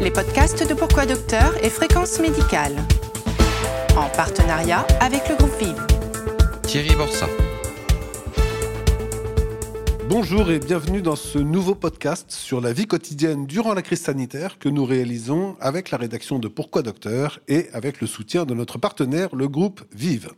les podcasts de Pourquoi Docteur et Fréquence Médicale. En partenariat avec le groupe Vive. Thierry Borsa. Bonjour et bienvenue dans ce nouveau podcast sur la vie quotidienne durant la crise sanitaire que nous réalisons avec la rédaction de Pourquoi Docteur et avec le soutien de notre partenaire, le groupe Vive.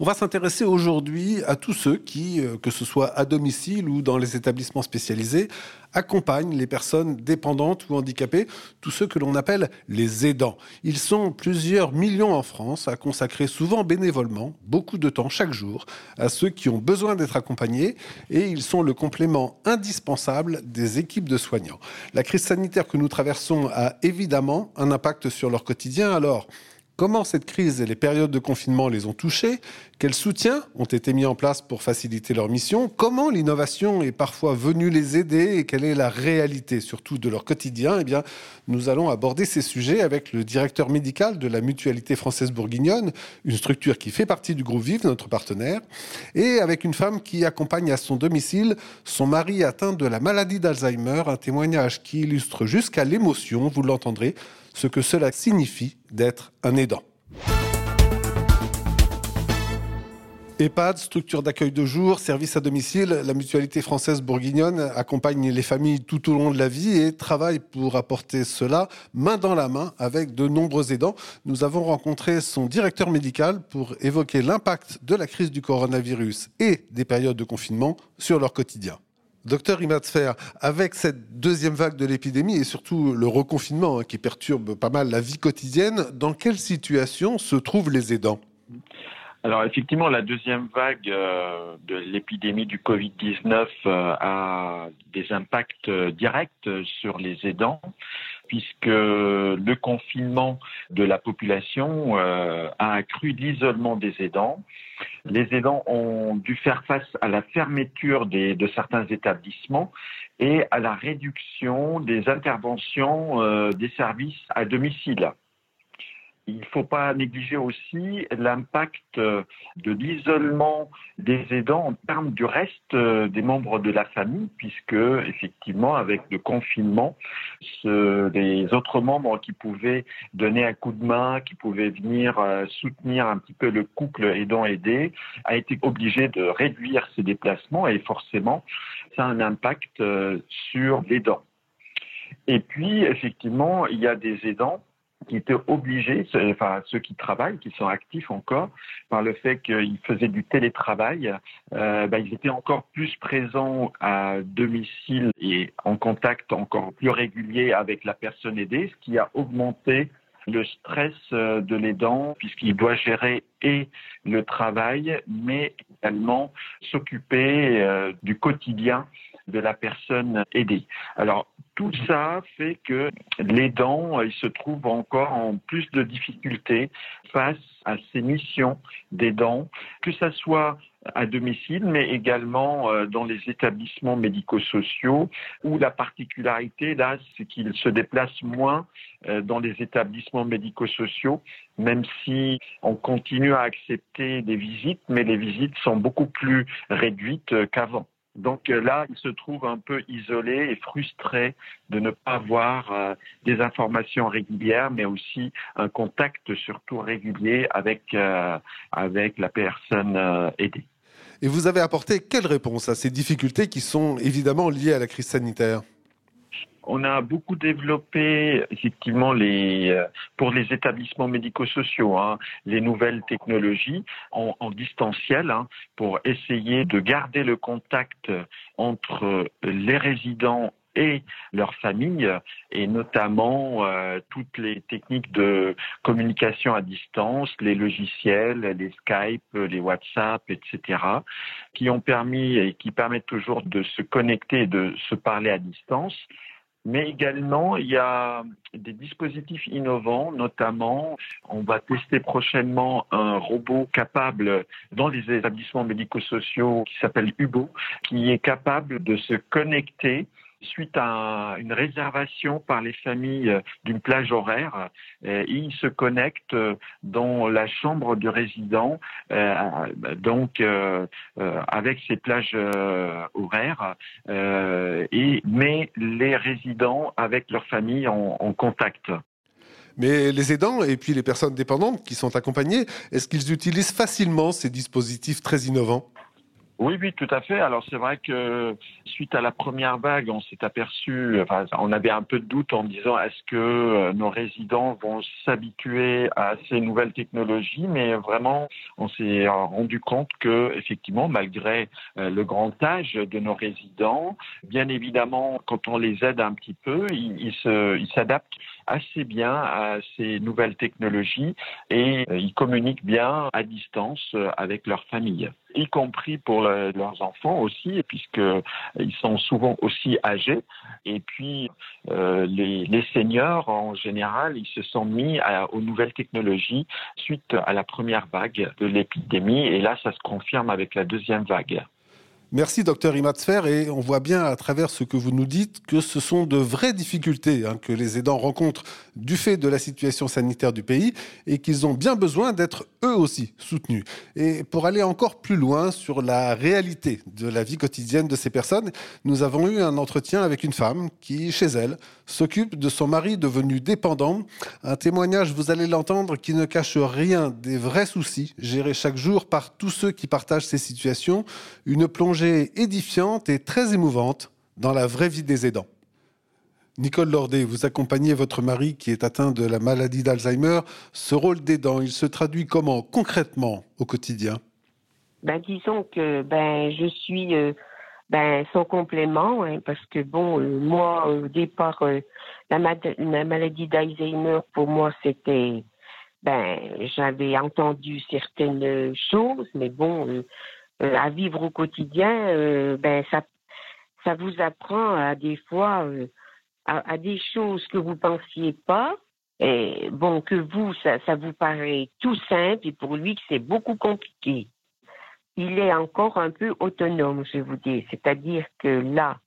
On va s'intéresser aujourd'hui à tous ceux qui, euh, que ce soit à domicile ou dans les établissements spécialisés, accompagnent les personnes dépendantes ou handicapées, tous ceux que l'on appelle les aidants. Ils sont plusieurs millions en France à consacrer souvent bénévolement beaucoup de temps chaque jour à ceux qui ont besoin d'être accompagnés et ils sont le complément indispensable des équipes de soignants. La crise sanitaire que nous traversons a évidemment un impact sur leur quotidien. Alors, Comment cette crise et les périodes de confinement les ont touchés? Quels soutiens ont été mis en place pour faciliter leur mission? Comment l'innovation est parfois venue les aider et quelle est la réalité surtout de leur quotidien? Eh bien, nous allons aborder ces sujets avec le directeur médical de la Mutualité française bourguignonne, une structure qui fait partie du groupe Vive, notre partenaire, et avec une femme qui accompagne à son domicile son mari atteint de la maladie d'Alzheimer, un témoignage qui illustre jusqu'à l'émotion, vous l'entendrez, ce que cela signifie d'être un aidant. EHPAD, structure d'accueil de jour, service à domicile, la mutualité française bourguignonne accompagne les familles tout au long de la vie et travaille pour apporter cela main dans la main avec de nombreux aidants. Nous avons rencontré son directeur médical pour évoquer l'impact de la crise du coronavirus et des périodes de confinement sur leur quotidien. Docteur Imatsfer, avec cette deuxième vague de l'épidémie et surtout le reconfinement hein, qui perturbe pas mal la vie quotidienne, dans quelle situation se trouvent les aidants? Alors effectivement, la deuxième vague euh, de l'épidémie du Covid-19 euh, a des impacts euh, directs sur les aidants puisque le confinement de la population a accru l'isolement des aidants. Les aidants ont dû faire face à la fermeture de certains établissements et à la réduction des interventions des services à domicile il ne faut pas négliger aussi l'impact euh, de l'isolement des aidants en termes du reste euh, des membres de la famille, puisque effectivement, avec le confinement, les autres membres qui pouvaient donner un coup de main, qui pouvaient venir euh, soutenir un petit peu le couple aidant-aidé, a été obligé de réduire ses déplacements et forcément, ça a un impact sur l'aidant. Et puis, effectivement, il y a des aidants qui étaient obligés, enfin ceux qui travaillent, qui sont actifs encore, par le fait qu'ils faisaient du télétravail, euh, bah, ils étaient encore plus présents à domicile et en contact encore plus régulier avec la personne aidée, ce qui a augmenté le stress euh, de l'aidant puisqu'il doit gérer et le travail, mais également s'occuper euh, du quotidien de la personne aidée. Alors, tout ça fait que l'aidant, il se trouve encore en plus de difficultés face à ces missions d'aidant, que ce soit à domicile, mais également euh, dans les établissements médico-sociaux, où la particularité, là, c'est qu'il se déplace moins euh, dans les établissements médico-sociaux, même si on continue à accepter des visites, mais les visites sont beaucoup plus réduites euh, qu'avant. Donc euh, là, il se trouve un peu isolé et frustré de ne pas avoir euh, des informations régulières, mais aussi un contact surtout régulier avec, euh, avec la personne aidée. Et vous avez apporté quelle réponse à ces difficultés qui sont évidemment liées à la crise sanitaire? On a beaucoup développé effectivement les euh, pour les établissements médico-sociaux hein, les nouvelles technologies en, distanciel hein, pour essayer de garder le contact entre les résidents et leurs familles, et notamment euh, toutes les techniques de communication à distance, les logiciels, les Skype, les WhatsApp, etc., qui ont permis et qui permettent toujours de se connecter et de se parler à distance mais également il y a des dispositifs innovants, notamment on va tester prochainement un robot capable dans les établissements médico-sociaux qui s'appelle Hubo, qui est capable de se connecter suite à une réservation par les familles d'une plage horaire. ils se connectent dans la chambre du résident, donc avec ces plages horaires, et met les résidents avec leur famille en, en contact. Mais les aidants et puis les personnes dépendantes qui sont accompagnées, est-ce qu'ils utilisent facilement ces dispositifs très innovants? Oui, oui, tout à fait. Alors c'est vrai que suite à la première vague, on s'est aperçu, enfin, on avait un peu de doute en disant est-ce que euh, nos résidents vont s'habituer à ces nouvelles technologies, mais vraiment, on s'est rendu compte que effectivement, malgré euh, le grand âge de nos résidents, bien évidemment, quand on les aide un petit peu, ils s'adaptent assez bien à ces nouvelles technologies et euh, ils communiquent bien à distance avec leur famille y compris pour leurs enfants aussi, puisqu'ils sont souvent aussi âgés. Et puis, euh, les, les, seniors, en général, ils se sont mis aux nouvelles technologies suite à la première vague de l'épidémie. Et là, ça se confirme avec la deuxième vague. Merci, docteur Imatsfer. Et on voit bien à travers ce que vous nous dites que ce sont de vraies difficultés hein, que les aidants rencontrent du fait de la situation sanitaire du pays et qu'ils ont bien besoin d'être eux aussi soutenus. Et pour aller encore plus loin sur la réalité de la vie quotidienne de ces personnes, nous avons eu un entretien avec une femme qui, chez elle, s'occupe de son mari devenu dépendant. Un témoignage, vous allez l'entendre, qui ne cache rien des vrais soucis gérés chaque jour par tous ceux qui partagent ces situations. Une plongée édifiante et très émouvante dans la vraie vie des aidants. Nicole Lordet, vous accompagnez votre mari qui est atteint de la maladie d'Alzheimer. Ce rôle d'aidant, il se traduit comment concrètement au quotidien? Ben, Disons que ben, je suis euh, ben, son complément, hein, parce que bon, euh, moi, au départ, euh, la, la, maladie d'Alzheimer, pour moi, c'était, ben, j'avais entendu certaines choses, mais bon, euh, à vivre au quotidien, euh, ben ça, ça vous apprend à des fois euh, à, des choses que vous pensiez pas. Et bon, que vous, ça, ça vous paraît tout simple et pour lui que c'est beaucoup compliqué. Il est encore un peu autonome, je vous dis. C'est-à-dire que là,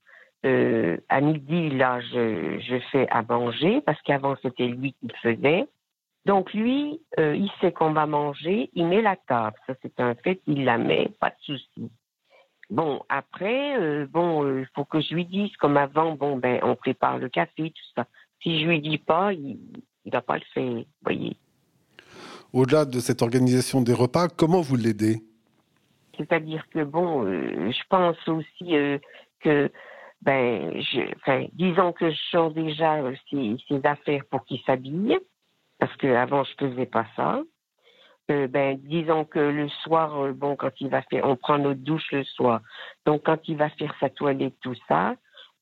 euh, à midi, là, je, je fais à manger parce qu'avant c'était lui qui le faisait. Donc lui, euh, il sait qu'on va manger, il met la table, ça c'est un fait, il la met, pas de souci. Bon, après, euh, bon, euh, il faut que je lui dise, comme avant, bon, ben, on prépare le café, tout ça. Si je lui dis pas, il ne va pas le faire, voyez. Au-delà de cette organisation des repas, comment vous l'aidez? C'est-à-dire que, bon, je pense aussi que, ben, je, disons que je change déjà ses affaires pour qu'il s'habille parce qu'avant je faisais pas ça. Euh, ben, disons que le soir, euh, bon, quand il va faire, on prend notre douche le soir. Donc, quand il va faire sa toilette, tout ça,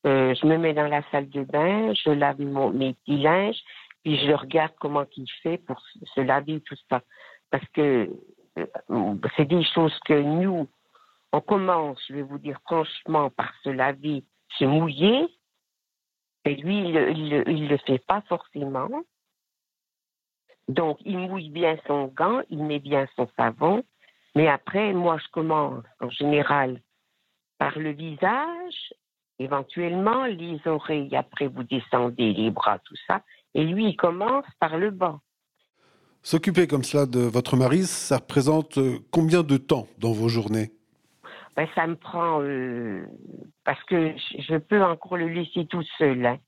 euh, je me mets dans la salle de bain, je lave mon, mes petits linges, puis je regarde comment il fait pour se laver tout ça. Parce que c'est des choses que nous, on commence, je vais vous dire franchement, par se laver, se mouiller. Et lui, il ne le fait pas forcément. Donc, il mouille bien son gant, il met bien son savon. Mais après, moi, je commence en général par le visage, éventuellement les oreilles. Après, vous descendez les bras, tout ça. Et lui, il commence par le bas. S'occuper comme cela de votre mari, ça représente euh, combien de temps dans vos journées? Ben, Ça me prend... Euh, parce que je peux encore le laisser tout seul. Hein.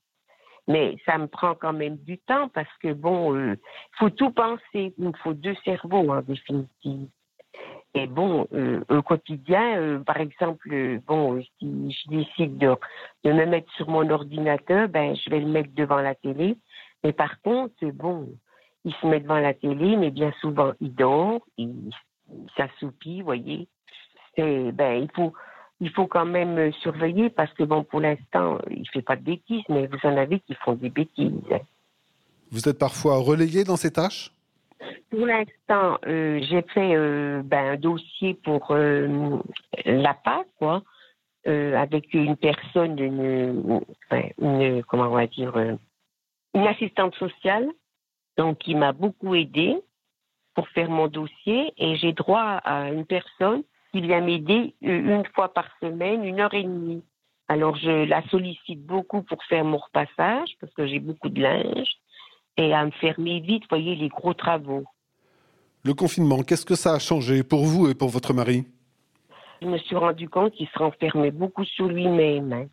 Mais ça me prend quand même du temps parce que bon, il euh, faut tout penser. Il faut deux cerveaux en définitive. Et bon, euh, au quotidien, euh, par exemple, bon, si je décide de, de, me mettre sur mon ordinateur, ben je vais le mettre devant la télé. Mais par contre, bon, il se met devant la télé, mais bien souvent il dort, il, il s'assoupit, vous voyez. C'est ben il faut il faut quand même euh, surveiller parce que, bon, pour l'instant, il ne fait pas de bêtises, mais vous en avez qui font des bêtises. Vous êtes parfois relayé dans ces tâches? Pour l'instant, euh, j'ai fait euh, ben, un dossier pour la PAC, quoi, avec une personne, une, une, comment on va dire, une assistante sociale, donc qui m'a beaucoup aidé pour faire mon dossier, et j'ai droit à une personne il vient m'aider une fois par semaine, une heure et demie. Alors, je la sollicite beaucoup pour faire mon repassage parce que j'ai beaucoup de linge et à me fermer vite, voyez, les gros travaux. Le confinement, qu'est-ce que ça a changé pour vous et pour votre mari? Je me suis rendu compte qu'il se renfermait beaucoup sur lui-même. Hein.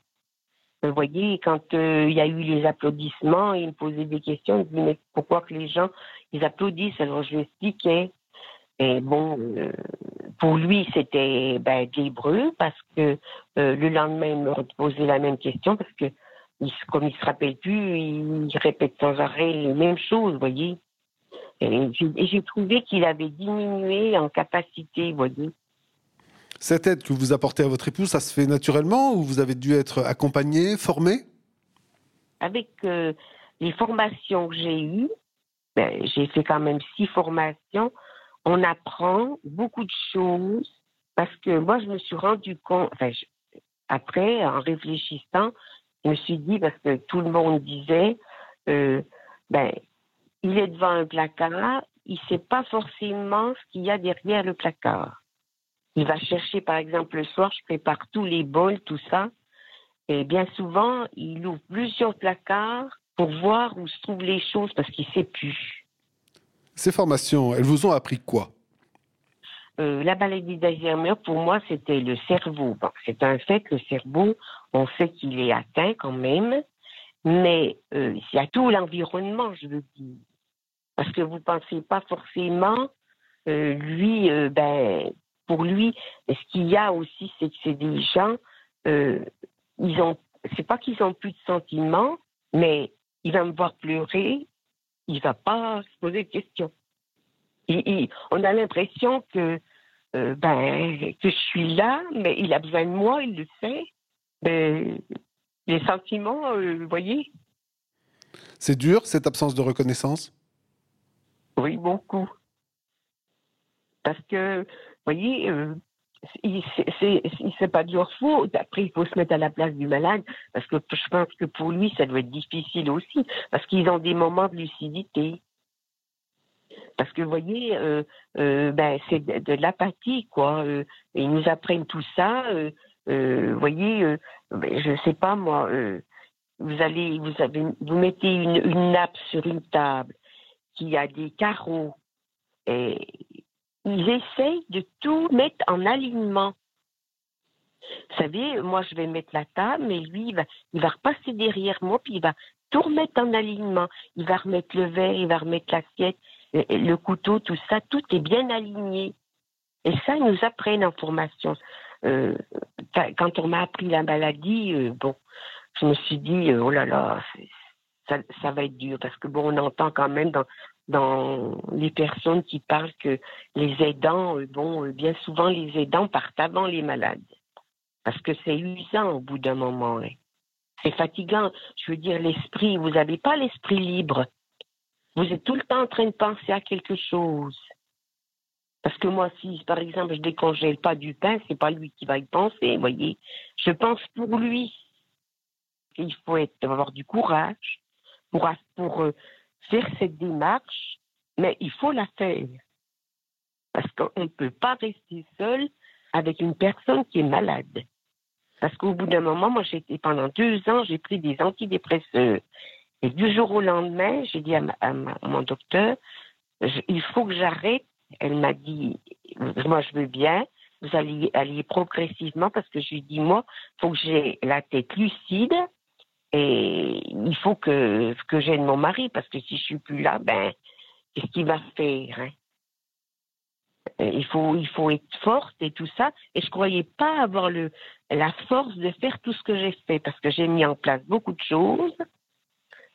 Vous voyez, quand euh, il y a eu les applaudissements, il me posait des questions. Il me disait, mais pourquoi que les gens, ils applaudissent? Alors je lui expliquais. Et bon, euh, pour lui, c'était ben, d'hébreu parce que euh, le lendemain, il me reposait la même question parce que comme il se rappelle plus, il répète sans arrêt les mêmes choses, vous voyez. Et j'ai trouvé qu'il avait diminué en capacité, vous voyez. Cette aide que vous apportez à votre épouse, ça se fait naturellement ou vous avez dû être accompagné, formé Avec euh, les formations que j'ai eues, ben, j'ai fait quand même six formations, on apprend beaucoup de choses parce que moi, je me suis rendu compte, après, en réfléchissant, je me suis dit, parce que tout le monde disait, euh, ben, il est devant un placard, il ne sait pas forcément ce qu'il y a derrière le placard. Il va chercher, par exemple, le soir, je prépare tous les bols, tout ça. Et bien souvent, il ouvre plusieurs placards pour voir où se trouvent les choses parce qu'il ne sait plus. Ces formations, elles vous ont appris quoi? Euh, la maladie d'Alzheimer, pour moi, c'était le cerveau. c'est un fait, le cerveau, on sait qu'il est atteint quand même, mais euh, il y a tout l'environnement, je veux dire. Parce que vous ne pensez pas forcément, euh, lui, ben, pour lui, ce qu'il y a aussi, c'est que c'est des gens, ils ont, c'est pas qu'ils ont plus de sentiments, mais il va me voir pleurer, il va pas se poser de questions on a l'impression que, euh, ben, que je suis là, mais il a besoin de moi, il le sait. Mais les sentiments, euh, vous voyez. C'est dur, cette absence de reconnaissance? Oui, beaucoup. Parce que, vous voyez, euh, c'est pas de leur faute. Après, il faut se mettre à la place du malade, parce que je pense que pour lui, ça doit être difficile aussi, parce qu'ils ont des moments de lucidité. Parce que vous voyez, euh, euh, ben, c'est de, l'apathie, quoi. Euh, ils nous apprennent tout ça. vous voyez, ben, je ne sais pas moi. vous allez, vous avez, vous mettez une, une, nappe sur une table qui a des carreaux et ils essayent de tout mettre en alignement. Vous savez, moi, je vais mettre la table, mais lui, il va, il va repasser derrière moi, puis il va tout remettre en alignement. Il va remettre le verre, il va remettre l'assiette, le couteau, tout ça, tout est bien aligné. Et ça, ils nous apprennent en formation. Euh, quand on m'a appris la maladie, euh, bon, je me suis dit, euh, oh là là, ça, va être dur parce que bon, on entend quand même dans, dans les personnes qui parlent que les aidants, bon, bien souvent les aidants partent avant les malades parce que c'est usant au bout d'un moment. Hein. C'est fatigant. Je veux dire, l'esprit, vous n'avez pas l'esprit libre. Vous êtes tout le temps en train de penser à quelque chose. Parce que moi, si par exemple je décongèle pas du pain, c'est pas lui qui va y penser, voyez. Je pense pour lui. Il faut avoir du courage pour, pour euh, faire cette démarche, mais il faut la faire. Parce qu'on ne peut pas rester seul avec une personne qui est malade. Parce qu'au bout d'un moment, moi, j'étais pendant deux ans, j'ai pris des antidépresseurs. Et du jour au lendemain, j'ai dit à, mon docteur, il faut que j'arrête. Elle m'a dit, moi je veux bien, vous allez aller progressivement parce que je lui dit, moi, il faut que j'ai la tête lucide et il faut que, que j'aide mon mari parce que si je suis plus là, ben, qu'est-ce qu'il va faire hein? il faut, il faut être forte et tout ça. Et je croyais pas avoir le, la force de faire tout ce que j'ai fait parce que j'ai mis en place beaucoup de choses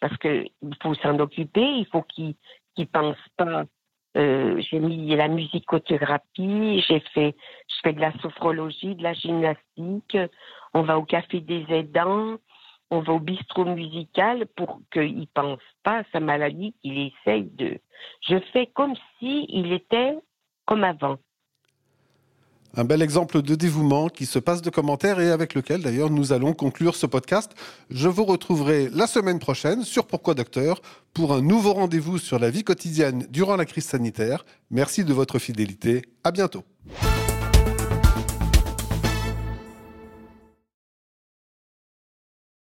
parce qu'il faut s'en occuper, il faut qu'ils ne pensent pas. Euh, j'ai mis la musicothérapie, j'ai fait, je fais de la sophrologie, de la gymnastique, on va au café des aidants, on va au bistrot musical pour qu'il ne pense pas à sa maladie, qu'il essaye de. Je fais comme si était comme avant. Un bel exemple de dévouement qui se passe de commentaires et avec lequel d'ailleurs nous allons conclure ce podcast. Je vous retrouverai la semaine prochaine sur Pourquoi Docteur pour un nouveau rendez-vous sur la vie quotidienne durant la crise sanitaire. Merci de votre fidélité. À bientôt.